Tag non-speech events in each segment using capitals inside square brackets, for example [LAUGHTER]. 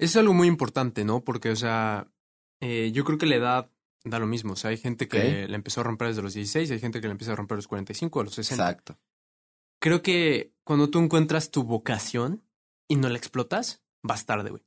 Es algo muy importante, ¿no? Porque, o sea, eh, yo creo que la edad da lo mismo. O sea, hay gente que la empezó a romper desde los 16, hay gente que la empieza a romper a los 45, a los 60. Exacto. Creo que cuando tú encuentras tu vocación y no la explotas, vas tarde, güey.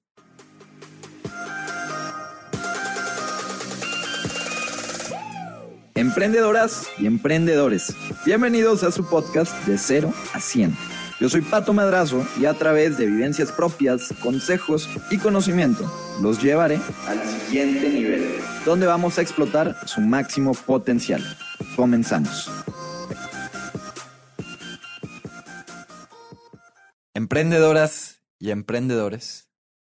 Emprendedoras y emprendedores, bienvenidos a su podcast de 0 a 100. Yo soy Pato Madrazo y a través de vivencias propias, consejos y conocimiento los llevaré al siguiente nivel, donde vamos a explotar su máximo potencial. Comenzamos. Emprendedoras y emprendedores,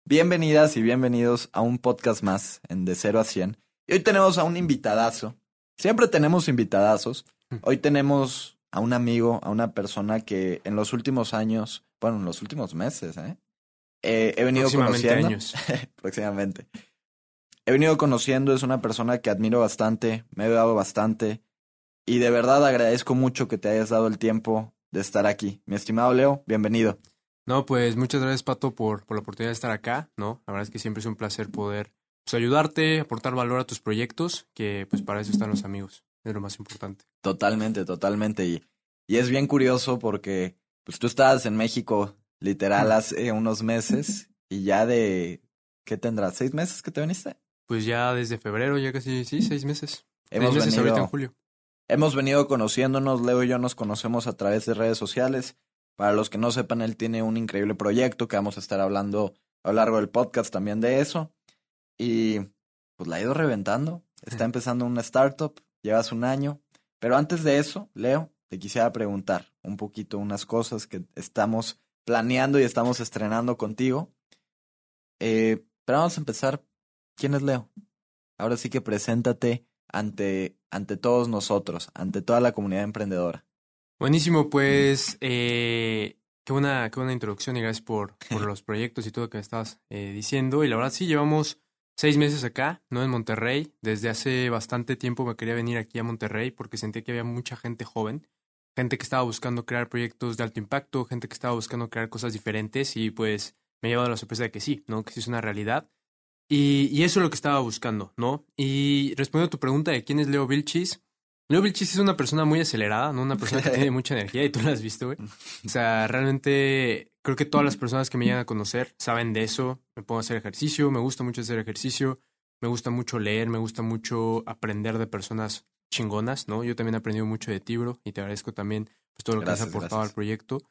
bienvenidas y bienvenidos a un podcast más en De 0 a 100. Y hoy tenemos a un invitadazo. Siempre tenemos invitadazos. Hoy tenemos a un amigo, a una persona que en los últimos años, bueno, en los últimos meses, ¿eh? Eh, he venido Próximamente conociendo. años. [LAUGHS] próximamente. He venido conociendo, es una persona que admiro bastante, me he dado bastante. Y de verdad agradezco mucho que te hayas dado el tiempo de estar aquí. Mi estimado Leo, bienvenido. No, pues muchas gracias, Pato, por, por la oportunidad de estar acá, ¿no? La verdad es que siempre es un placer poder pues, ayudarte, aportar valor a tus proyectos, que pues para eso están los amigos, es lo más importante. Totalmente, totalmente. Y, y es bien curioso porque pues tú estabas en México literal hace unos meses y ya de, ¿qué tendrás? ¿Seis meses que te viniste? Pues ya desde febrero, ya casi, sí, seis meses. Hemos seis meses ahorita en venido, julio. hemos venido conociéndonos, Leo y yo nos conocemos a través de redes sociales. Para los que no sepan, él tiene un increíble proyecto que vamos a estar hablando a lo largo del podcast también de eso. Y pues la ha ido reventando. Está empezando una startup, llevas un año. Pero antes de eso, Leo, te quisiera preguntar un poquito unas cosas que estamos planeando y estamos estrenando contigo. Eh, pero vamos a empezar. ¿Quién es Leo? Ahora sí que preséntate ante, ante todos nosotros, ante toda la comunidad emprendedora. Buenísimo, pues eh, qué buena, qué buena introducción y gracias por, por los proyectos y todo lo que me estabas eh, diciendo. Y la verdad sí, llevamos seis meses acá, ¿no? En Monterrey. Desde hace bastante tiempo me quería venir aquí a Monterrey porque sentía que había mucha gente joven, gente que estaba buscando crear proyectos de alto impacto, gente que estaba buscando crear cosas diferentes y pues me he llevado la sorpresa de que sí, ¿no? Que sí es una realidad. Y, y eso es lo que estaba buscando, ¿no? Y respondiendo a tu pregunta de quién es Leo Vilchis, Leo Vilchis es una persona muy acelerada, ¿no? Una persona que tiene [LAUGHS] mucha energía y tú la has visto, güey. O sea, realmente creo que todas las personas que me llegan a conocer saben de eso. Me pongo a hacer ejercicio, me gusta mucho hacer ejercicio, me gusta mucho leer, me gusta mucho aprender de personas chingonas, ¿no? Yo también he aprendido mucho de ti, bro, y te agradezco también pues, todo lo que has aportado gracias. al proyecto.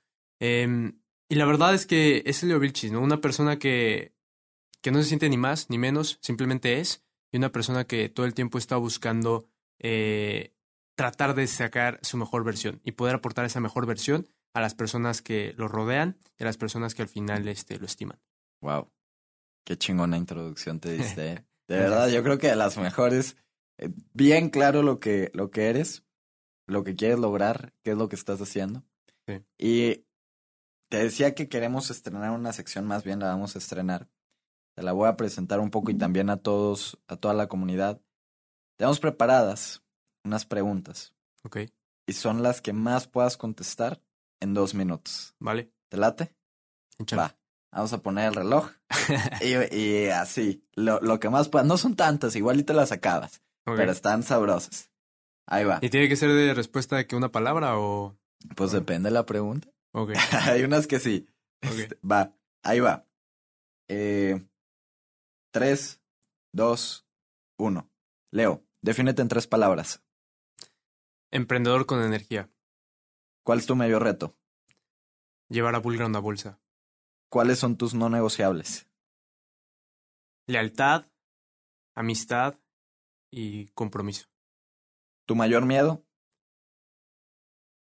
Em, y la verdad es que es Leo Vilchis, ¿no? Una persona que, que no se siente ni más ni menos, simplemente es, y una persona que todo el tiempo está buscando eh, tratar de sacar su mejor versión y poder aportar esa mejor versión a las personas que lo rodean y a las personas que al final este, lo estiman. Wow. Qué chingona introducción te diste. ¿eh? [LAUGHS] De verdad, yo creo que de las mejores. Eh, Bien claro lo que, lo que eres, lo que quieres lograr, qué es lo que estás haciendo. Sí. Y te decía que queremos estrenar una sección, más bien la vamos a estrenar. Te la voy a presentar un poco y también a todos, a toda la comunidad. Tenemos preparadas unas preguntas ¿Ok? y son las que más puedas contestar en dos minutos. ¿Vale? ¿Te late? Va. Vamos a poner el reloj. [LAUGHS] y, y así, lo, lo que más puedas. No son tantas, igual y te las acabas, pero están sabrosas. Ahí va. ¿Y tiene que ser de respuesta de que una palabra o...? Pues depende de la pregunta. Ok. [LAUGHS] Hay unas que sí. Ok. Este, va, ahí va. Eh, tres, dos, uno. Leo, defínete en tres palabras. Emprendedor con energía. ¿Cuál es tu mayor reto? Llevar a Bulgar una bolsa. ¿Cuáles son tus no negociables? Lealtad, amistad y compromiso. ¿Tu mayor miedo?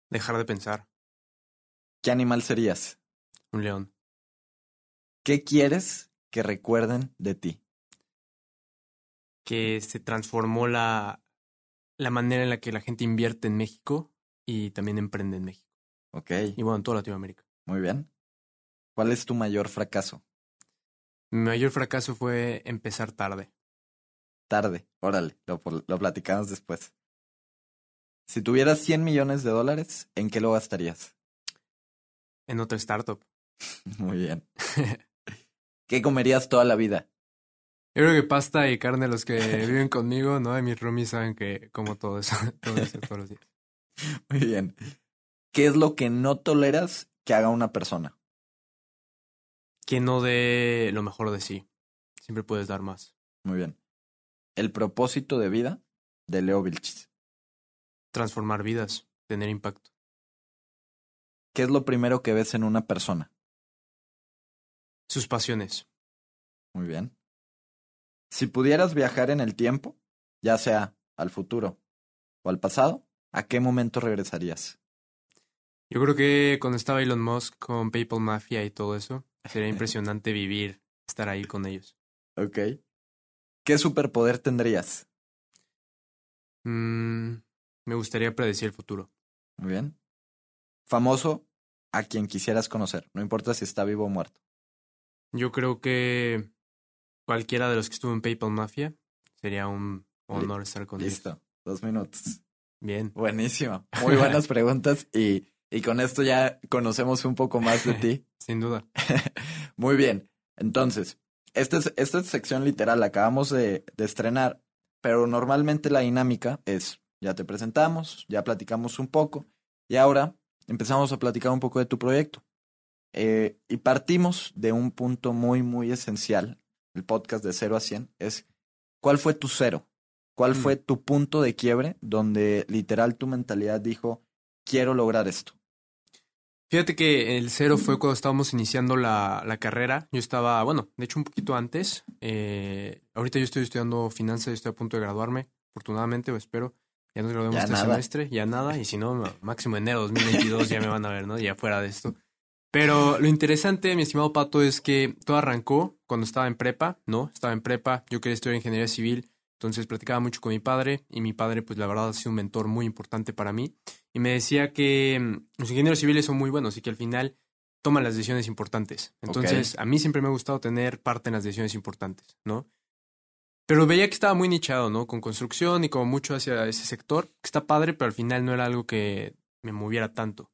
Dejar de pensar. ¿Qué animal serías? Un león. ¿Qué quieres que recuerden de ti? Que se transformó la, la manera en la que la gente invierte en México y también emprende en México. Ok, Y bueno, en toda Latinoamérica. muy bien. ¿Cuál es tu mayor fracaso? Mi mayor fracaso fue empezar tarde. Tarde, órale, lo, lo platicamos después. Si tuvieras 100 millones de dólares, ¿en qué lo gastarías? En otra startup. [LAUGHS] Muy bien. [LAUGHS] ¿Qué comerías toda la vida? Yo creo que pasta y carne, los que viven conmigo, ¿no? Y mis roomies saben que como todo eso, [LAUGHS] todo eso todos los días. [LAUGHS] Muy bien. ¿Qué es lo que no toleras que haga una persona? Que no dé lo mejor de sí. Siempre puedes dar más. Muy bien. El propósito de vida de Leo Vilchis. Transformar vidas, tener impacto. ¿Qué es lo primero que ves en una persona? Sus pasiones. Muy bien. Si pudieras viajar en el tiempo, ya sea al futuro o al pasado, ¿a qué momento regresarías? Yo creo que cuando estaba Elon Musk con PayPal Mafia y todo eso, sería [LAUGHS] impresionante vivir, estar ahí con ellos. Ok. ¿Qué superpoder tendrías? Mm, me gustaría predecir el futuro. Muy bien. Famoso a quien quisieras conocer, no importa si está vivo o muerto. Yo creo que cualquiera de los que estuvo en PayPal Mafia sería un honor estar con ellos. Listo, dos minutos. Bien. Buenísimo. Muy buenas [LAUGHS] preguntas y, y con esto ya conocemos un poco más de ti. [LAUGHS] Sin duda. [LAUGHS] Muy bien. Entonces, esta es, esta es sección literal, la acabamos de, de estrenar, pero normalmente la dinámica es, ya te presentamos, ya platicamos un poco y ahora empezamos a platicar un poco de tu proyecto. Eh, y partimos de un punto muy, muy esencial. El podcast de 0 a 100 es, ¿cuál fue tu cero? ¿Cuál Mm. fue tu punto de quiebre donde literal tu mentalidad dijo, quiero lograr esto? Fíjate que el cero fue cuando estábamos iniciando la, la carrera. Yo estaba, bueno, de hecho un poquito antes. Eh, ahorita yo estoy estudiando finanzas y estoy a punto de graduarme, afortunadamente, o espero. Ya nos graduamos Ya este nada. semestre, ya nada, y si no, máximo enero 2022 [LAUGHS] ya me van a ver, ¿no? Ya fuera de esto. Pero lo interesante, mi estimado Pato, es que todo arrancó cuando estaba en prepa, ¿no? Estaba en prepa, yo quería estudiar ingeniería civil, entonces platicaba mucho con mi padre, y mi padre, pues la verdad, ha sido un mentor muy importante para mí. Y me decía que mm, los ingenieros civiles son muy buenos y que al final toman las decisiones importantes. Entonces, a mí siempre me ha gustado tener parte en las decisiones importantes, ¿no? Pero veía que estaba muy nichado, ¿no? Con construcción y como mucho hacia ese sector, que está padre, pero al final no era algo que me moviera tanto.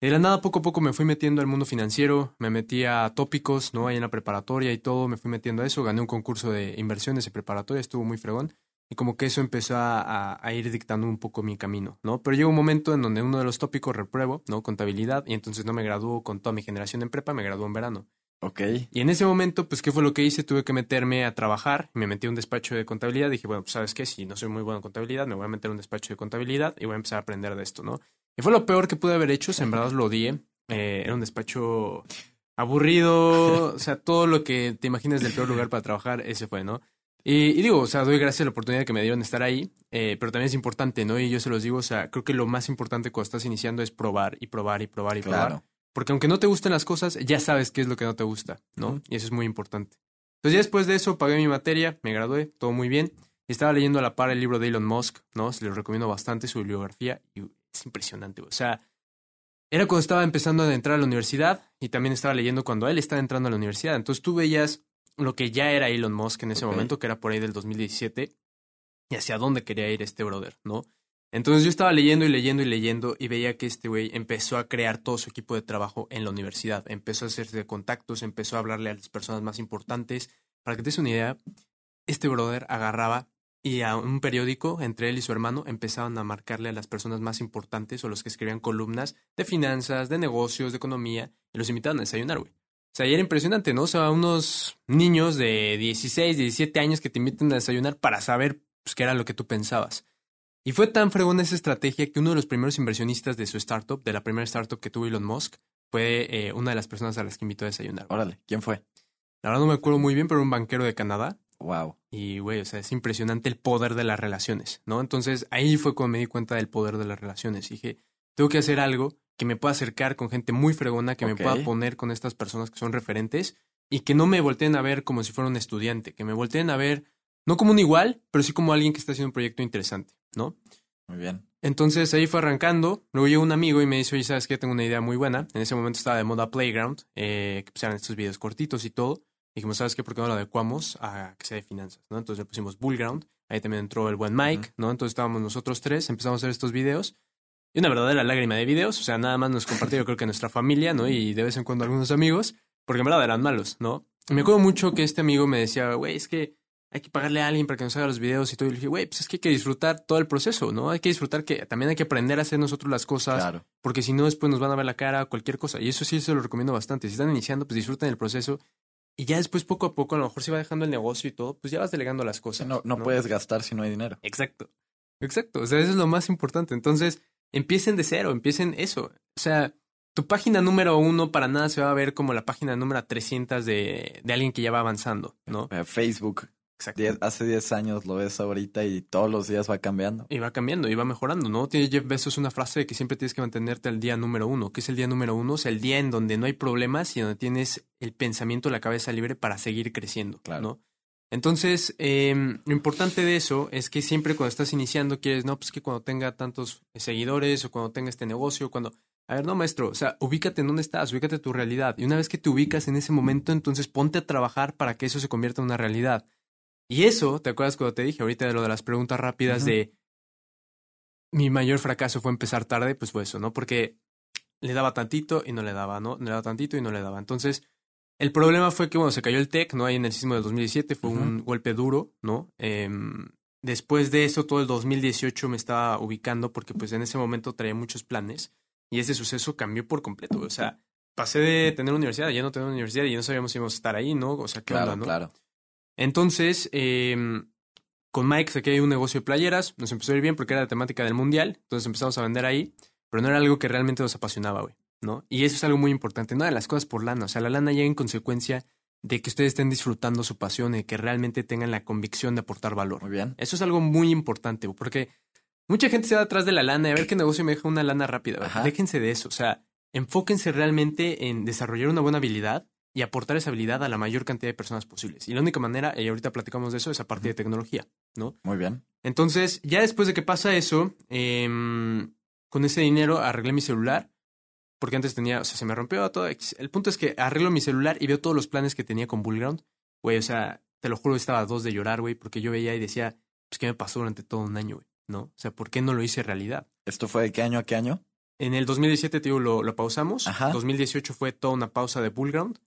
De la nada, poco a poco me fui metiendo al mundo financiero, me metí a tópicos, ¿no? Ahí en la preparatoria y todo, me fui metiendo a eso, gané un concurso de inversiones de preparatoria, estuvo muy fregón. Y como que eso empezó a ir dictando un poco mi camino, ¿no? Pero llegó un momento en donde uno de los tópicos repruebo, ¿no? Contabilidad, y entonces no me graduó con toda mi generación en prepa, me graduó en verano. Ok. Y en ese momento, pues, ¿qué fue lo que hice? Tuve que meterme a trabajar. Me metí a un despacho de contabilidad. Dije, bueno, pues, ¿sabes qué? Si no soy muy bueno en contabilidad, me voy a meter a un despacho de contabilidad y voy a empezar a aprender de esto, ¿no? Y fue lo peor que pude haber hecho. Verdad lo odié. Eh, era un despacho aburrido. [LAUGHS] O sea, todo lo que te imaginas del peor lugar para trabajar, ese fue, ¿no? Y, y digo, o sea, doy gracias a la oportunidad que me dieron de estar ahí, eh, pero también es importante, ¿no? Y yo se los digo, o sea, creo que lo más importante cuando estás iniciando es probar y probar y probar y probar. Porque aunque no te gusten las cosas, ya sabes qué es lo que no te gusta, ¿no? Y eso es muy importante. Entonces ya después de eso pagué mi materia, me gradué, todo muy bien. Y estaba leyendo a la par el libro de Elon Musk, ¿no? Se lo recomiendo bastante, su bibliografía, y es impresionante. O sea, era cuando estaba empezando a entrar a la universidad y también estaba leyendo cuando él estaba entrando a la universidad. Entonces tú veías lo que ya era Elon Musk en ese momento, que era por ahí del 2017, y hacia dónde quería ir este brother, ¿no? Entonces yo estaba leyendo y leyendo y leyendo y veía que este güey empezó a crear todo su equipo de trabajo en la universidad, empezó a hacerse contactos, empezó a hablarle a las personas más importantes. Para que te des una idea, este brother agarraba y a un periódico, entre él y su hermano, empezaban a marcarle a las personas más importantes o los que escribían columnas de finanzas, de negocios, de economía, y los invitaban a desayunar, güey. O sea, y era impresionante, ¿no? O sea, unos niños de 16, 17 años que te invitan a desayunar para saber pues, qué era lo que tú pensabas. Y fue tan fregona esa estrategia que uno de los primeros inversionistas de su startup, de la primera startup que tuvo Elon Musk, fue eh, una de las personas a las que invitó a desayunar. Órale, ¿quién fue? La verdad no me acuerdo muy bien, pero un banquero de Canadá. Wow. Y, güey, o sea, es impresionante el poder de las relaciones, ¿no? Entonces ahí fue cuando me di cuenta del poder de las relaciones. Dije, tengo que hacer algo que me pueda acercar con gente muy fregona, que me pueda poner con estas personas que son referentes y que no me volteen a ver como si fuera un estudiante, que me volteen a ver no como un igual, pero sí como alguien que está haciendo un proyecto interesante, ¿no? Muy bien. Entonces ahí fue arrancando. Luego llegó un amigo y me dice, oye, ¿sabes qué? Tengo una idea muy buena. En ese momento estaba de moda Playground, eh, que pues eran estos videos cortitos y todo. Dijimos, ¿sabes qué? ¿Por qué no lo adecuamos a que sea de finanzas? ¿no? Entonces le pusimos Bullground. Ahí también entró el buen Mike. ¿no? Entonces estábamos nosotros tres, empezamos a hacer estos videos. Y una verdadera lágrima de videos. O sea, nada más nos compartió, yo creo que nuestra familia, ¿no? Y de vez en cuando algunos amigos, porque en verdad eran malos, ¿no? me acuerdo mucho que este amigo me decía, güey, es que hay que pagarle a alguien para que nos haga los videos y todo. Y le dije, güey, pues es que hay que disfrutar todo el proceso, ¿no? Hay que disfrutar que también hay que aprender a hacer nosotros las cosas. Claro. Porque si no, después nos van a ver la cara, cualquier cosa. Y eso sí se lo recomiendo bastante. Si están iniciando, pues disfruten el proceso. Y ya después, poco a poco, a lo mejor se va dejando el negocio y todo, pues ya vas delegando las cosas. no, no, puedes gastar si no hay dinero. Exacto. Exacto. O sea, eso es lo más importante. Entonces, empiecen de cero, empiecen eso. O sea, tu página número uno para nada se va a ver como la página número 300 de, de alguien que ya va avanzando, ¿no? Eh, Facebook. Exacto. Diez- hace 10 años lo ves ahorita y todos los días va cambiando. Y va cambiando y va mejorando, ¿no? Tiene Jeff Bezos una frase de que siempre tienes que mantenerte al día número uno. ¿Qué es el día número uno? Es el día en donde no hay problemas y donde tienes el pensamiento, la cabeza libre para seguir creciendo, Claro. ¿no? Entonces, eh, lo importante de eso es que siempre cuando estás iniciando quieres, no, pues que cuando tenga tantos seguidores o cuando tenga este negocio, cuando... A ver, no, maestro, o sea, ubícate en dónde estás, ubícate en tu realidad. Y una vez que te ubicas en ese momento, entonces ponte a trabajar para que eso se convierta en una realidad. Y eso, ¿te acuerdas cuando te dije ahorita de lo de las preguntas rápidas de mi mayor fracaso fue empezar tarde? Pues fue eso, ¿no? Porque le daba tantito y no le daba, ¿no? Le daba tantito y no le daba. Entonces, el problema fue que, bueno, se cayó el TEC, ¿no? Ahí en el sismo del 2017, fue Ujú. un golpe duro, ¿no? Em, después de eso, todo el 2018 me estaba ubicando porque, pues, en ese momento traía muchos planes y ese suceso cambió por completo, o sea, pasé de tener universidad a ya no tener universidad y no sabíamos si íbamos a estar ahí, ¿no? O sea, ¿qué Claro, onda, no? claro. Entonces, em, con Mike saqué ahí un negocio de playeras, nos empezó a ir bien porque era la temática del mundial, entonces empezamos a vender ahí, pero no era algo que realmente nos apasionaba, güey, ¿no? Y eso es algo muy importante, nada de las cosas por lana, o sea, la lana llega en consecuencia de que ustedes estén disfrutando su pasión y que realmente tengan la convicción de aportar valor. Muy bien. Eso es algo muy importante, güey, porque mucha gente se va atrás de la lana y a ver qué negocio me deja una lana rápida. güey. Déjense de eso, o sea, enfóquense realmente en desarrollar una buena habilidad y aportar esa habilidad a la mayor cantidad de personas posibles. Y la única manera, y ahorita platicamos de eso, es a partir de tecnología, ¿no? Muy bien. Entonces, ya después de que pasa eso, em, con ese dinero arreglé mi celular, porque antes tenía, o sea, se me rompió todo. El punto es que arreglo mi celular y veo todos los planes que tenía con Bullground. Güey, o sea, te lo juro, estaba a dos de llorar, güey, porque yo veía y decía, pues, ¿qué me pasó durante todo un año, güey? ¿No? O sea, ¿por qué no lo hice realidad? ¿Esto fue de qué año a qué año? En el 2017, te digo, lo, lo pausamos. Ajá. 2018 fue toda una pausa de Bullground.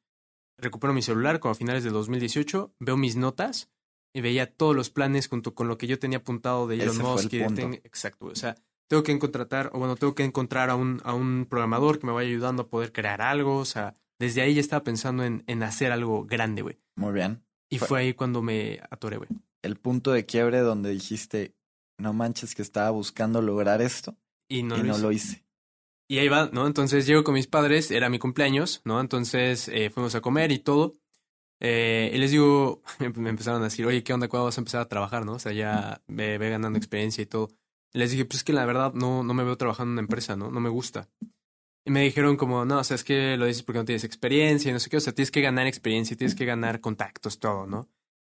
Recupero mi celular como a finales de 2018. Veo mis notas y veía todos los planes junto con lo que yo tenía apuntado de Elon Ese fue el Musk. y de ten- Exacto. O sea, tengo que contratar, o bueno, tengo que encontrar a un, a un programador que me vaya ayudando a poder crear algo. O sea, desde ahí ya estaba pensando en, en hacer algo grande, güey. Muy bien. Y Fue- fue ahí cuando me atoré, güey. El punto de quiebre donde dijiste, no manches que estaba buscando lograr esto Y no, y lo, no hice. lo hice. Y ahí va, ¿no? Entonces llego con mis padres, era mi cumpleaños, ¿no? Entonces eh, fuimos a comer y todo. Eh, y les digo, [LAUGHS] me empezaron a decir, oye, ¿qué onda? ¿Cuándo vas a empezar a trabajar, no? O sea, ya ve, ve ganando experiencia y todo. Y les dije, pues es que la verdad no, no me veo trabajando en una empresa, ¿no? No me gusta. Y me dijeron como, no, o sea, es que lo dices porque no tienes experiencia y no sé qué. O sea, tienes que ganar experiencia, tienes que ganar contactos, todo, ¿no?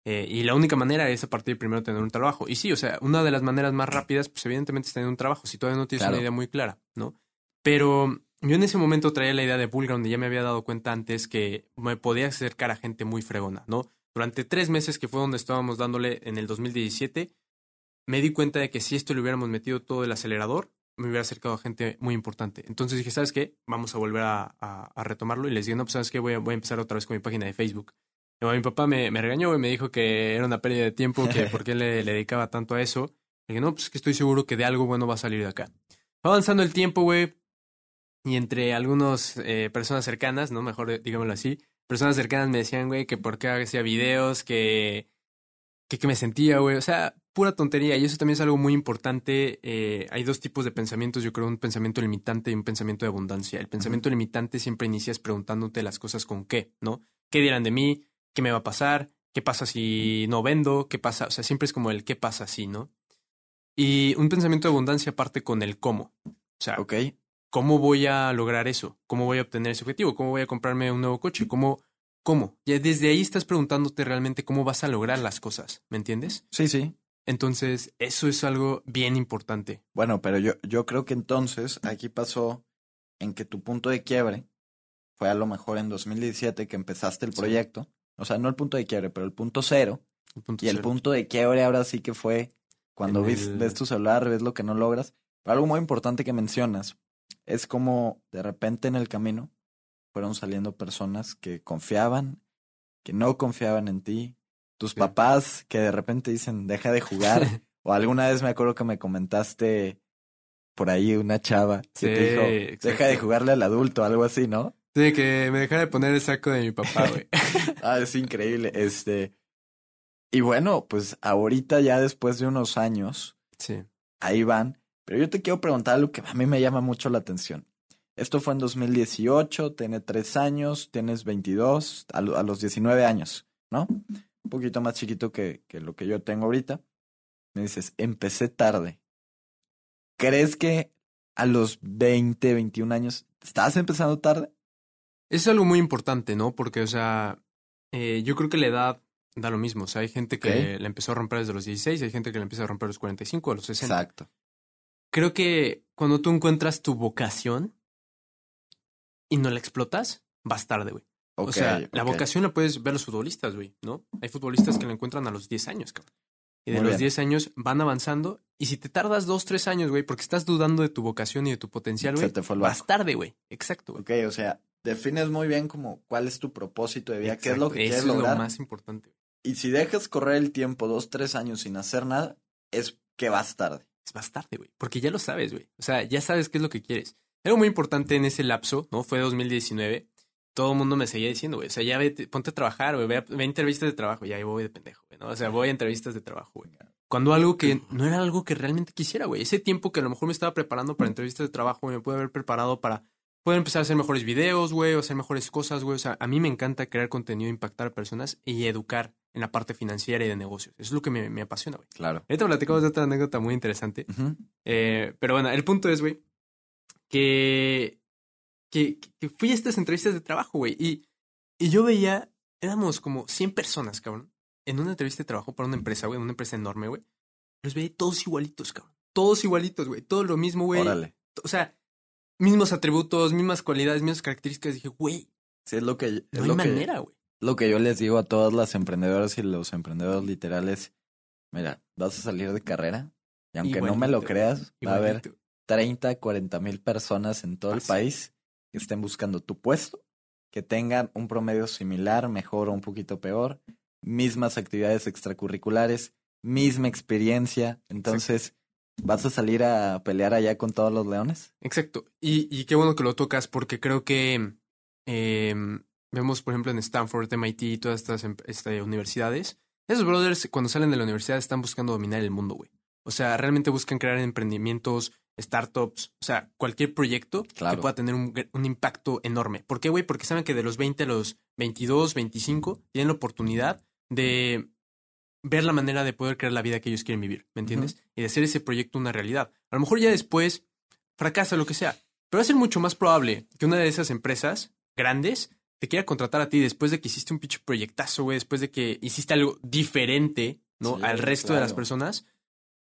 Eh, y la única manera es a partir de primero tener un trabajo. Y sí, o sea, una de las maneras más rápidas, pues evidentemente es tener un trabajo, si todavía no tienes Claro. una idea muy clara, ¿no? Pero yo en ese momento traía la idea de Bullground y ya me había dado cuenta antes que me podía acercar a gente muy fregona, ¿no? Durante tres meses que fue donde estábamos dándole en el 2017, me di cuenta de que si esto le hubiéramos metido todo el acelerador, me hubiera acercado a gente muy importante. Entonces dije, ¿sabes qué? Vamos a volver a, retomarlo. Y les dije, no, pues ¿sabes qué? Voy a, empezar otra vez con mi página de Facebook. Y mi papá me, regañó y me dijo que era una pérdida de tiempo, que por qué le, dedicaba tanto a eso. Le dije, no, pues es que estoy seguro que de algo bueno va a salir de acá. Fue avanzando el tiempo, güey. Y entre algunas eh, personas cercanas, ¿no? Mejor digámoslo así. Personas cercanas me decían, güey, que por qué hacía videos, que, que, que me sentía, güey. O sea, pura tontería. Y eso también es algo muy importante. Eh, hay dos tipos de pensamientos, yo creo, un pensamiento limitante y un pensamiento de abundancia. El pensamiento limitante siempre inicias preguntándote las cosas con qué, ¿no? ¿Qué dirán de mí? ¿Qué me va a pasar? ¿Qué pasa si no vendo? ¿Qué pasa? O sea, siempre es como el qué pasa si, ¿no? Y un pensamiento de abundancia parte con el cómo. O sea, Ok. ¿Cómo voy a lograr eso? ¿Cómo voy a obtener ese objetivo? ¿Cómo voy a comprarme un nuevo coche? ¿Cómo? ¿Cómo? Ya desde ahí estás preguntándote realmente cómo vas a lograr las cosas, ¿me entiendes? Sí, sí. Entonces, eso es algo bien importante. Bueno, pero yo, yo creo que entonces aquí pasó en que tu punto de quiebre fue a lo mejor en 2017 que empezaste el Sí. proyecto. O sea, no el punto de quiebre, pero el punto cero. El punto Y el punto de quiebre ahora sí que fue cuando ves, el- ves tu celular, ves lo que no logras. Pero algo muy importante que mencionas es como de repente en el camino fueron saliendo personas que confiaban, que no confiaban en ti, tus Sí. papás que de repente dicen, deja de jugar, [LAUGHS] o alguna vez me acuerdo que me comentaste por ahí una chava que Sí, te dijo, deja de jugarle al adulto, algo así, ¿no? Sí, que me dejara de poner el saco de mi papá, güey. [LAUGHS] Ah, es increíble. Este. Y bueno, pues ahorita ya después de unos años, Sí. ahí van. Pero yo te quiero preguntar algo que a mí me llama mucho la atención. Esto fue en 2018, tiene tres años, tienes 22, a, lo- a los 19 años, ¿no? Un poquito más chiquito que, que lo que yo tengo ahorita. Me dices, empecé tarde. ¿Crees que a los 20, 21 años estás empezando tarde? Es algo muy importante, ¿no? Porque, o sea, eh, yo creo que la edad da lo mismo. O sea, hay gente que Ok. la empezó a romper desde los 16, hay gente que la empieza a romper a los 45, a los 60. Exacto. Creo que cuando tú encuentras tu vocación y no la explotas, vas tarde, güey. Ok, o sea, la vocación la puedes ver los futbolistas, güey, ¿no? Hay futbolistas que la encuentran a los 10 años, cabrón. Y de Muy los bien. 10 años van avanzando. Y si te tardas 2, 3 años, güey, porque estás dudando de tu vocación y de tu potencial, güey, vas tarde, güey. Exacto, güey. Ok, o sea, defines muy bien como cuál es tu propósito de vida, qué es lo que quieres lograr. es lo más importante. Y si dejas correr el tiempo dos, tres años sin hacer nada, es que vas tarde. Es más tarde, güey. Porque ya lo sabes, güey. O sea, ya sabes qué es lo que quieres. Algo muy importante en ese lapso, ¿no? Fue 2019. Todo el mundo me seguía diciendo, güey. O sea, ya ponte a trabajar, güey. Ve, ve a entrevistas de trabajo. Ya ahí voy de pendejo, güey. ¿no? O sea, voy a entrevistas de trabajo, güey. Cuando algo que no era algo que realmente quisiera, güey. Ese tiempo que a lo mejor me estaba preparando para entrevistas de trabajo, me pude haber preparado para poder empezar a hacer mejores videos, güey, o hacer mejores cosas, güey. O sea, a mí me encanta crear contenido, impactar a personas y educar en la parte financiera y de negocios. Eso es lo que me, me apasiona, güey. Claro. Ahorita platicamos de otra anécdota muy interesante. Eh, pero bueno, el punto es, güey, que, que, que fui a estas entrevistas de trabajo, güey, y, y yo veía, éramos como 100 personas, cabrón, en una entrevista de trabajo para una empresa, güey, una empresa enorme, güey. Los veía todos igualitos, cabrón. Todos igualitos, güey. Todo lo mismo, güey. Órale. O sea, mismos atributos, mismas cualidades, mismas características. Dije, güey, Sí, es lo que, es no hay lo manera, güey. lo que yo les digo a todas las emprendedoras y los emprendedores literales. Mira, vas a salir de carrera y aunque no me lo Igualito, creas, va a haber Igualito. 30, 40 mil personas en todo el país que estén buscando tu puesto, que tengan un promedio similar, mejor o un poquito peor, mismas actividades extracurriculares, misma experiencia. Entonces, ¿vas a salir a pelear allá con todos los leones? Exacto. Y, y qué bueno que lo tocas porque creo que eh, vemos, por ejemplo, en Stanford, MIT y todas estas em- este, universidades. Esos brothers, cuando salen de la universidad, están buscando dominar el mundo, güey. O sea, realmente buscan crear emprendimientos, startups, o sea, cualquier proyecto Claro. que pueda tener un, un impacto enorme. ¿Por qué, güey? Porque saben que de los 20 a los 22, 25, tienen la oportunidad de ver la manera de poder crear la vida que ellos quieren vivir, ¿me entiendes? Y de hacer ese proyecto una realidad. A lo mejor ya después fracasa lo que sea, pero va a ser mucho más probable que una de esas empresas grandes te quiera contratar a ti después de que hiciste un pinche proyectazo, güey, después de que hiciste algo diferente, ¿no? Sí, Al resto de las personas,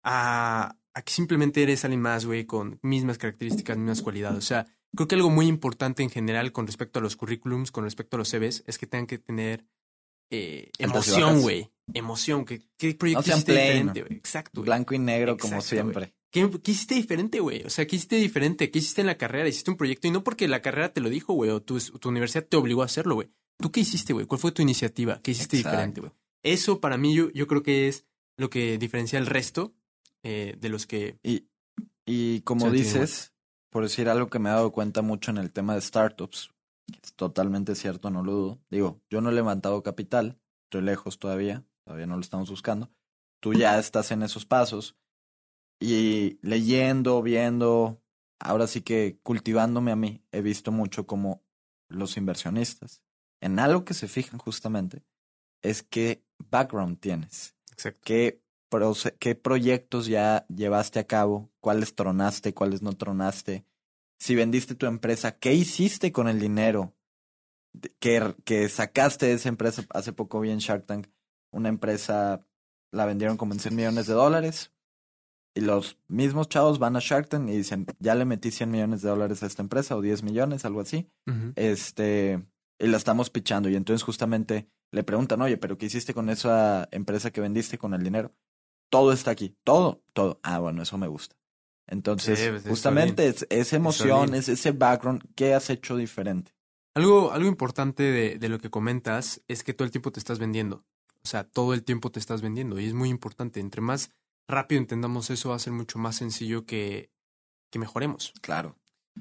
a, a que simplemente eres alguien más, güey, con mismas características, mismas cualidades. O sea, creo que algo muy importante en general con respecto a los currículums, con respecto a los CVs, es que tengan que tener eh, emoción, güey. Emoción. ¿Qué, qué proyecto sean hiciste plain. diferente, güey? Exacto. Blanco y negro como siempre. ¿Qué, qué hiciste diferente, güey? O sea, ¿qué hiciste diferente? ¿Qué hiciste en la carrera? Hiciste un proyecto y no porque la carrera te lo dijo, güey, o tu, tu universidad te obligó a hacerlo, güey. ¿Tú qué hiciste, güey? ¿Cuál fue tu iniciativa? ¿Qué hiciste Exacto. diferente, güey? Eso para mí yo, yo creo que es lo que diferencia el resto eh, de los que... Y, y como dices, por decir algo que me he dado cuenta mucho en el tema de startups, es totalmente cierto, no lo dudo. Digo, yo no he levantado capital, estoy lejos todavía, todavía no lo estamos buscando. Tú ya estás en esos pasos y leyendo, viendo, ahora sí que cultivándome a mí, he visto mucho como los inversionistas, en algo que se fijan justamente, es qué background tienes Exacto. qué, qué proyectos ya llevaste a cabo, cuáles tronaste, cuáles no tronaste, si vendiste tu empresa, qué hiciste con el dinero que, que sacaste de esa empresa. Hace poco vi en Shark Tank una empresa, la vendieron como en 100 millones de dólares. Y los mismos chavos van a Shark Tank y dicen, ya le metí 100 millones de dólares a esta empresa o 10 millones, algo así este, y la estamos pichando. Y entonces justamente le preguntan, oye, pero ¿qué hiciste con esa empresa que vendiste con el dinero? Todo está aquí, todo, todo. Ah, bueno, eso me gusta. Entonces, Sí, pues, justamente es esa emoción, es ese background, ¿qué has hecho diferente? Algo, algo importante de, de lo que comentas es que todo el tiempo te estás vendiendo. O sea, todo el tiempo te estás vendiendo y es muy importante. Entre más rápido entendamos eso, va a ser mucho más sencillo que, que mejoremos, Claro.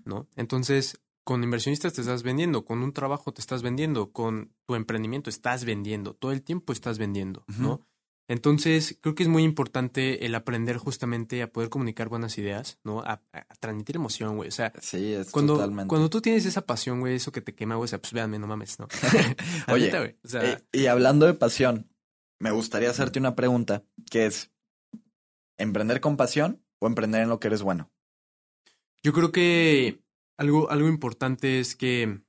¿no? Entonces, con inversionistas te estás vendiendo, con un trabajo te estás vendiendo, con tu emprendimiento estás vendiendo, todo el tiempo estás vendiendo, ¿no? Entonces, creo que es muy importante el aprender justamente a poder comunicar buenas ideas, ¿no? A, transmitir emoción, güey. O sea, Sí, es cuando, totalmente. cuando tú tienes esa pasión, güey, eso que te quema, güey, o sea, pues véanme, no mames, ¿no? [LAUGHS] [LAUGHS] Oye, neta, güey, o sea, Eh, y hablando de pasión, me gustaría hacerte una pregunta, que es, ¿emprender con pasión o emprender en lo que eres bueno? Yo creo que algo, algo importante es que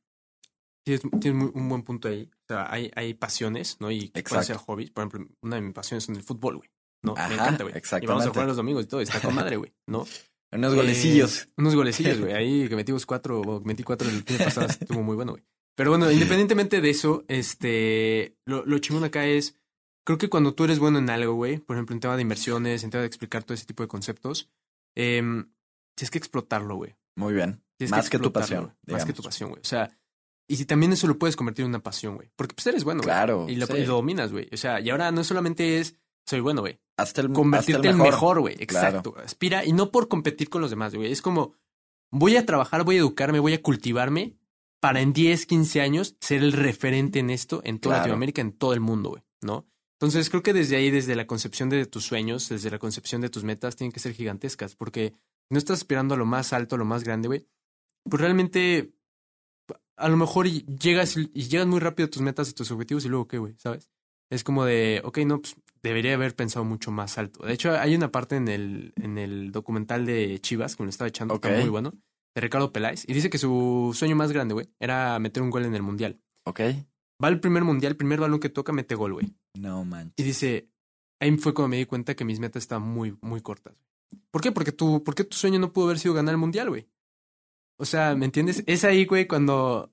tienes, tienes un buen punto ahí. O sea, hay, hay pasiones, ¿no? Y que pueden ser hobbies. Por ejemplo, una de mis pasiones es el fútbol, güey. ¿No? Ajá, Me encanta, güey. Y vamos a jugar los domingos y todo. y Está con madre, güey. ¿No? [LAUGHS] Unos Eh, golecillos. unos golecillos, güey. [LAUGHS] Ahí que metimos cuatro, o metí cuatro el fin de pasado. Estuvo muy bueno, güey. Pero bueno, independientemente de eso, este, lo, lo chingón acá es, creo que cuando tú eres bueno en algo, güey, por ejemplo, en tema de inversiones, en tema de explicar todo ese tipo de conceptos, em, tienes que explotarlo, güey. Muy bien. Tienes Más que tu pasión. güey. Más que tu digamos. pasión, güey. O sea, y si también eso lo puedes convertir en una pasión, güey. Porque pues eres bueno, güey. Claro, Y lo, sí. y lo dominas, güey. O sea, y ahora no solamente es soy bueno, güey. Hasta el, Convertirte hasta en el mejor, güey. Claro. Exacto. Aspira. Y no por competir con los demás, güey. Es como voy a trabajar, voy a educarme, voy a cultivarme para en 10, 15 años ser el referente en esto en toda Claro. Latinoamérica, en todo el mundo, güey. ¿No? Entonces creo que desde ahí, desde la concepción de tus sueños, desde la concepción de tus metas, tienen que ser gigantescas. Porque no estás aspirando a lo más alto, a lo más grande, güey. Pues realmente a lo mejor llegas y muy rápido a tus metas, a tus objetivos y luego qué, güey, ¿sabes? Es como de, ok, no, pues debería haber pensado mucho más alto. De hecho, hay una parte en el, en el documental de Chivas, que me lo estaba echando, que está muy bueno, de Ricardo Peláez, y dice que su sueño más grande, güey, era meter un gol en el Mundial. Ok. Va al primer Mundial, el primer balón que toca, mete gol, güey. No manches. Y dice, ahí fue cuando me di cuenta que mis metas estaban muy, muy cortas. ¿Por qué? Porque tu, ¿por qué tu sueño no pudo haber sido ganar el mundial, güey? O sea, ¿me entiendes? Es ahí, güey, cuando,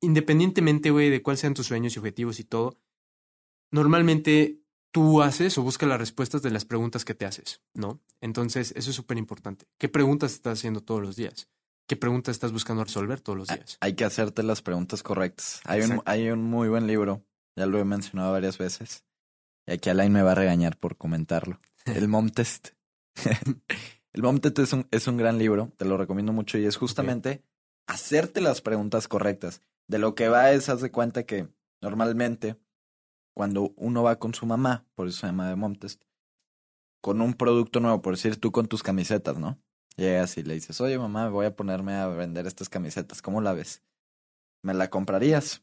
independientemente, güey, de cuáles sean tus sueños y objetivos y todo, normalmente tú haces o buscas las respuestas de las preguntas que te haces, ¿no? Entonces, eso es súper importante. ¿Qué preguntas estás haciendo todos los días? ¿Qué preguntas estás buscando resolver todos los días? Hay que hacerte las preguntas correctas. Hay un, hay un muy buen libro, ya lo he mencionado varias veces. Y aquí Alain me va a regañar por comentarlo. [LAUGHS] El Mom Test. [LAUGHS] el Mom Test es un, es un gran libro, te lo recomiendo mucho y es justamente hacerte las preguntas correctas. De lo que va es, haz de cuenta que normalmente cuando uno va con su mamá, por eso se llama de Mom Test, con un producto nuevo, por decir tú con tus camisetas, ¿no? Llegas y le dices, oye mamá, voy a ponerme a vender estas camisetas, ¿cómo la ves? ¿Me la comprarías?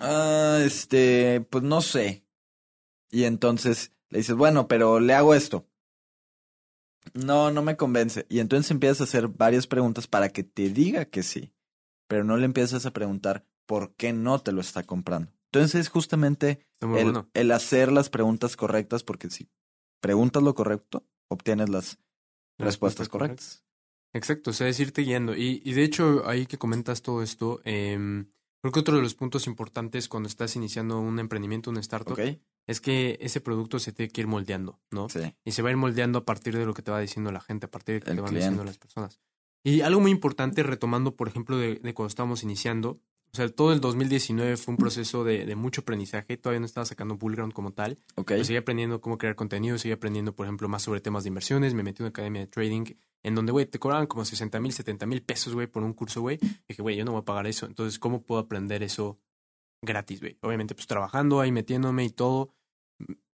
Ah, este, pues no sé. Y entonces le dices, bueno, pero le hago esto. No, no me convence. Y entonces empiezas a hacer varias preguntas para que te diga que sí. Pero no le empiezas a preguntar por qué no te lo está comprando. Entonces es justamente el, bueno. el hacer las preguntas correctas, porque si preguntas lo correcto, obtienes las La respuestas respuesta correcta. correctas. Exacto, o sea, es irte guiando. Y, y de hecho, ahí que comentas todo esto, em, creo que otro de los puntos importantes cuando estás iniciando un emprendimiento, un startup, ¿Ok? Es que ese producto se tiene que ir moldeando, ¿no? Sí. Y se va a ir moldeando a partir de lo que te va diciendo la gente, a partir de lo que El te van diciendo las personas. Y algo muy importante, retomando, por ejemplo, de, de cuando estábamos iniciando, o sea, todo el 2019 fue un proceso de, de mucho aprendizaje, todavía no estaba sacando Bullground como tal, Ok. pero seguí aprendiendo cómo crear contenido, seguí aprendiendo, por ejemplo, más sobre temas de inversiones. Me metí en una academia de trading en donde, güey, te cobraban como 60 mil, 70 mil pesos, güey, por un curso, güey. Y dije, güey, yo no voy a pagar eso. Entonces, ¿cómo puedo aprender eso gratis, güey? Obviamente, pues trabajando ahí, metiéndome y todo.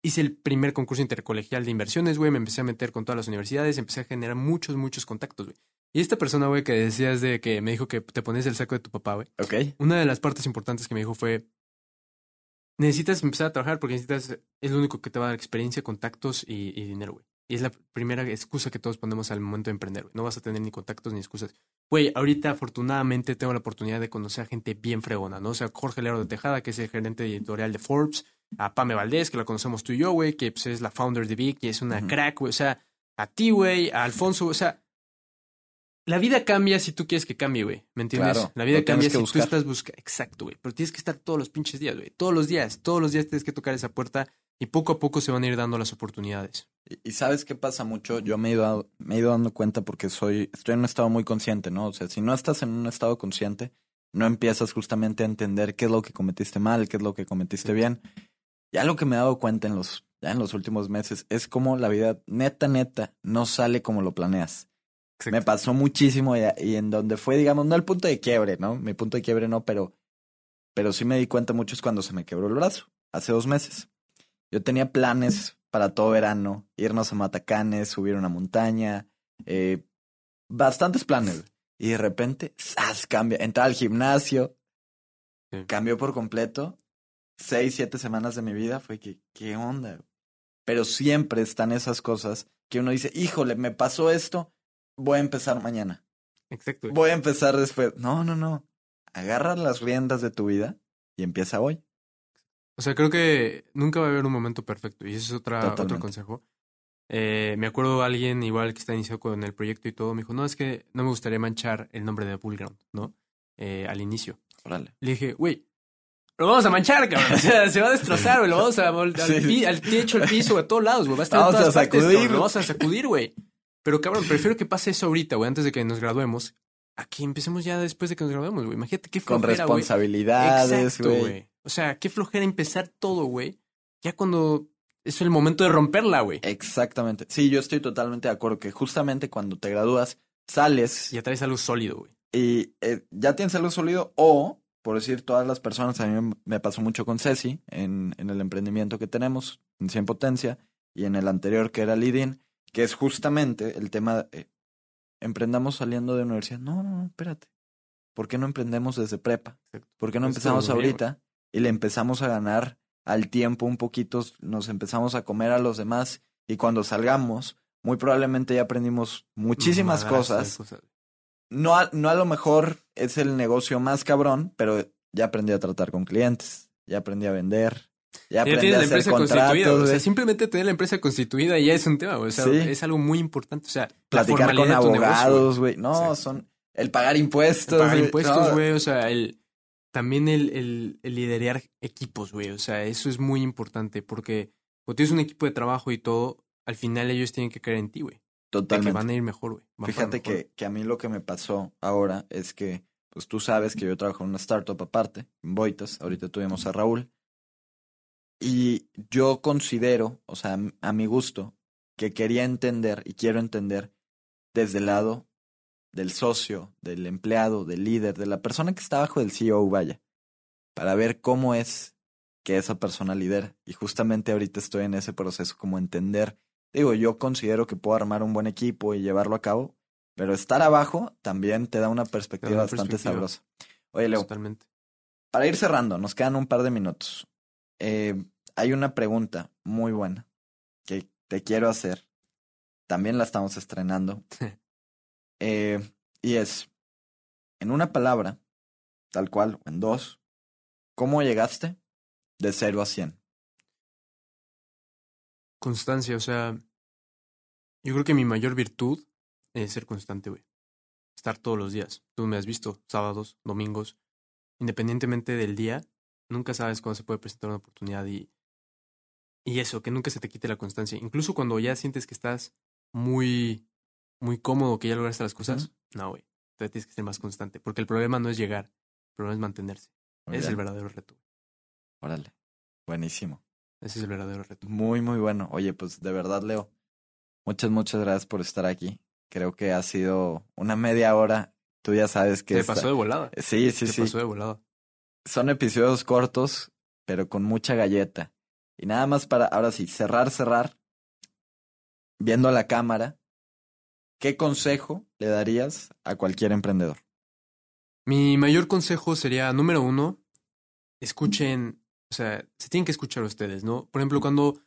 Hice el primer concurso intercolegial de inversiones, güey. Me empecé a meter con todas las universidades, empecé a generar muchos, muchos contactos, güey. Y esta persona, güey, que decías de que me dijo que te pones el saco de tu papá, güey. Ok. Una de las partes importantes que me dijo fue, necesitas empezar a trabajar porque necesitas, es lo único que te va a dar experiencia, contactos y, y dinero, güey. Y es la primera excusa que todos ponemos al momento de emprender, güey. No vas a tener ni contactos ni excusas. Güey, ahorita afortunadamente tengo la oportunidad de conocer a gente bien fregona, ¿no? O sea, Jorge Lero de Tejada, que es el gerente editorial de Forbes, a Pame Valdés, que la conocemos tú y yo, güey, que pues, es la founder de Vic, y es una crack, güey. O sea, a ti, güey, a Alfonso, o sea, la vida cambia si tú quieres que cambie, güey. ¿Me entiendes? Claro, la vida cambia si buscar. tú estás buscando. Exacto, güey. Pero tienes que estar todos los pinches días, güey. Todos los días. Todos los días tienes que tocar esa puerta y poco a poco se van a ir dando las oportunidades. Y, y sabes qué pasa mucho, yo me he, ido, a- me he ido dando cuenta porque soy, estoy en un estado muy consciente, ¿no? O sea, si no estás en un estado consciente, no empiezas justamente a entender qué es lo que cometiste mal, qué es lo que cometiste bien. Ya lo que me he dado cuenta en los, ya en los últimos meses es como la vida neta, neta, no sale como lo planeas. Me pasó muchísimo y, y, en donde fue, digamos, no el punto de quiebre, ¿no? Mi punto de quiebre no, pero, pero sí me di cuenta mucho es cuando se me quebró el brazo, hace dos meses. Yo tenía planes para todo verano, irnos a Matacanes, subir una montaña, eh, bastantes planes. Y de repente, ¡zas! Cambia. Entrar al gimnasio. Cambió por completo. Seis, siete semanas de mi vida fue que, ¿qué onda? Pero siempre están esas cosas que uno dice, híjole, me pasó esto, voy a empezar mañana. Exacto. Voy a empezar después. No, no, no. Agarra las riendas de tu vida y empieza hoy. O sea, creo que nunca va a haber un momento perfecto. Y ese es otra, otro consejo. Eh, me acuerdo de alguien igual que está iniciado con el proyecto y todo, me dijo, no, es que no me gustaría manchar el nombre de Bullground, ¿no? Eh, al inicio. Órale. Le dije, güey, lo vamos a manchar, cabrón. O sea, se va a destrozar, güey. Lo vamos a al, al, techo, al piso, a todos lados, güey. Va a estar vamos en todas a sacudir. Partes, lo vamos a sacudir, güey. Pero, cabrón, prefiero que pase eso ahorita, güey, antes de que nos graduemos, a que empecemos ya después de que nos graduemos, güey. Imagínate qué flojera, Con responsabilidades, güey. O sea, qué flojera empezar todo, güey. Ya cuando es el momento de romperla, güey. Exactamente. Sí, yo estoy totalmente de acuerdo que justamente cuando te gradúas, sales. Ya traes algo sólido, güey. Y eh, ya tienes algo sólido o, por decir todas las personas, a mí me pasó mucho con Ceci en, en el emprendimiento que tenemos, en 100 Potencia, y en el anterior que era Lidin, que es justamente el tema, de, emprendamos saliendo de universidad. No, no, no, espérate. ¿Por qué no emprendemos desde prepa? ¿Por qué no empezamos ahorita y le empezamos a ganar al tiempo un poquito, nos empezamos a comer a los demás y cuando salgamos, muy probablemente ya aprendimos muchísimas cosas. No a, no a lo mejor es el negocio más cabrón, pero ya aprendí a tratar con clientes, ya aprendí a vender, ya aprendí a hacer contratos. O sea, simplemente tener la empresa constituida ya es un tema, O sea, es algo muy importante. O sea, platicar con abogados, güey. No, son el pagar impuestos. pagar impuestos, güey. O sea, el también el, el, el liderar equipos, güey. O sea, eso es muy importante porque cuando tienes un equipo de trabajo y todo, al final ellos tienen que creer en ti, güey. Totalmente. que van a ir mejor, güey. Fíjate Que, que a mí lo que me pasó ahora es que, pues tú sabes que yo trabajo en una startup aparte, en Boitas. Ahorita tuvimos a Raúl. Y yo considero, o sea, a mi gusto, que quería entender y quiero entender desde el lado del socio, del empleado, del líder, de la persona que está abajo del CEO, vaya, para ver cómo es que esa persona lidera. Y justamente ahorita estoy en ese proceso como entender, digo, yo considero que puedo armar un buen equipo y llevarlo a cabo, pero estar abajo también te da una perspectiva bastante sabrosa. Oye, Leo, Totalmente. para ir cerrando, nos quedan un par de minutos. Eh, hay una pregunta muy buena que te quiero hacer. También la estamos estrenando. [LAUGHS] Eh, y es, en una palabra, tal cual, o en dos, ¿cómo llegaste de cero a cien? Constancia, o sea, yo creo que mi mayor virtud es ser constante, güey. Estar todos los días. Tú me has visto, sábados, domingos, independientemente del día, nunca sabes cuándo se puede presentar una oportunidad y, y eso, que nunca se te quite la constancia. Incluso cuando ya sientes que estás muy muy cómodo que ya lograste las cosas, no, güey. Entonces tienes que ser más constante. Porque el problema no es llegar, el problema es mantenerse. Es el verdadero reto. Órale. Buenísimo. Ese es el verdadero reto. Muy, muy bueno. Oye, pues de verdad, Leo, muchas, muchas gracias por estar aquí. Creo que ha sido una media hora. Tú ya sabes que. Te pasó de volada. Sí, sí, sí. Te pasó de volada. Son episodios cortos, pero con mucha galleta. Y nada más para, ahora sí, cerrar, cerrar. Viendo a la cámara, ¿qué consejo le darías a cualquier emprendedor? Mi mayor consejo sería, número uno, escuchen, o sea, se tienen que escuchar ustedes, ¿no? Por ejemplo, cuando,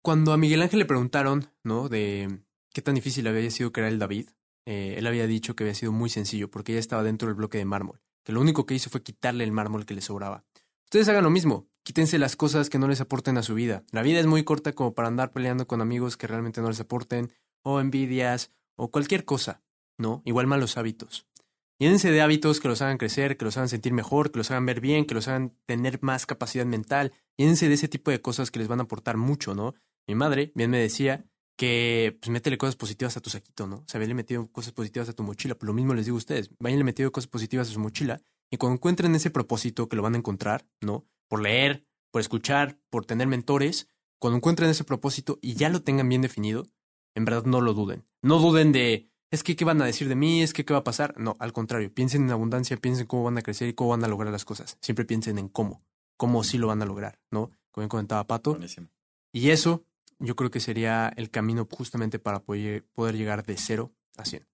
cuando a Miguel Ángel le preguntaron, ¿no? De qué tan difícil había sido crear el David, eh, él había dicho que había sido muy sencillo porque ya estaba dentro del bloque de mármol, que lo único que hizo fue quitarle el mármol que le sobraba. Ustedes hagan lo mismo, quítense las cosas que no les aporten a su vida. La vida es muy corta como para andar peleando con amigos que realmente no les aporten o envidias o cualquier cosa, ¿no? Igual malos hábitos. Llénense de hábitos que los hagan crecer, que los hagan sentir mejor, que los hagan ver bien, que los hagan tener más capacidad mental. Llénense de ese tipo de cosas que les van a aportar mucho, ¿no? Mi madre bien me decía que pues métele cosas positivas a tu saquito, ¿no? O sea, metido cosas positivas a tu mochila. Pues lo mismo les digo a ustedes, váyanle metiendo cosas positivas a su mochila y cuando encuentren ese propósito que lo van a encontrar, ¿no? Por leer, por escuchar, por tener mentores, cuando encuentren ese propósito y ya lo tengan bien definido, en verdad no lo duden. No duden de, es que qué van a decir de mí, es que qué va a pasar. No, al contrario, piensen en abundancia, piensen cómo van a crecer y cómo van a lograr las cosas. Siempre piensen en cómo, cómo sí lo van a lograr, ¿no? Como comentaba Pato. Buenísimo. Y eso yo creo que sería el camino justamente para poder, poder llegar de cero a cien.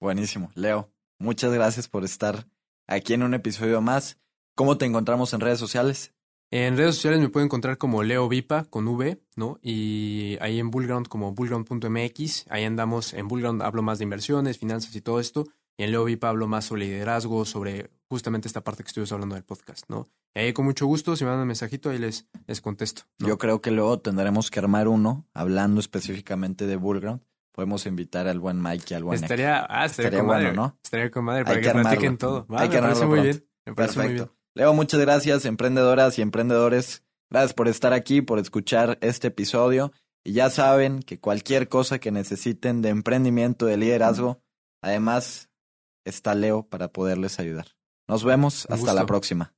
Buenísimo. Leo, muchas gracias por estar aquí en un episodio más. ¿Cómo te encontramos en redes sociales? En redes sociales me pueden encontrar como Leo Vipa con V, ¿no? Y ahí en Bullground como bullground.mx. Ahí andamos. En Bullground hablo más de inversiones, finanzas y todo esto. Y en Leo Vipa hablo más sobre liderazgo, sobre justamente esta parte que estuvimos hablando del podcast, ¿no? Y ahí con mucho gusto, si me mandan un mensajito, ahí les, les contesto. ¿no? Yo creo que luego tendremos que armar uno hablando específicamente de Bullground. Podemos invitar al buen Mike y al buen Estaría, ah, estaría, Estaría con bueno, madre, ¿no? Estaría con madre Hay para que que, platiquen todo. Va, Hay que me parece muy pronto. bien. Me parece muy bien. Leo, muchas gracias, emprendedoras y emprendedores. Gracias por estar aquí, por escuchar este episodio. Y ya saben que cualquier cosa que necesiten de emprendimiento, de liderazgo, además está Leo para poderles ayudar. Nos vemos. Un Hasta la próxima.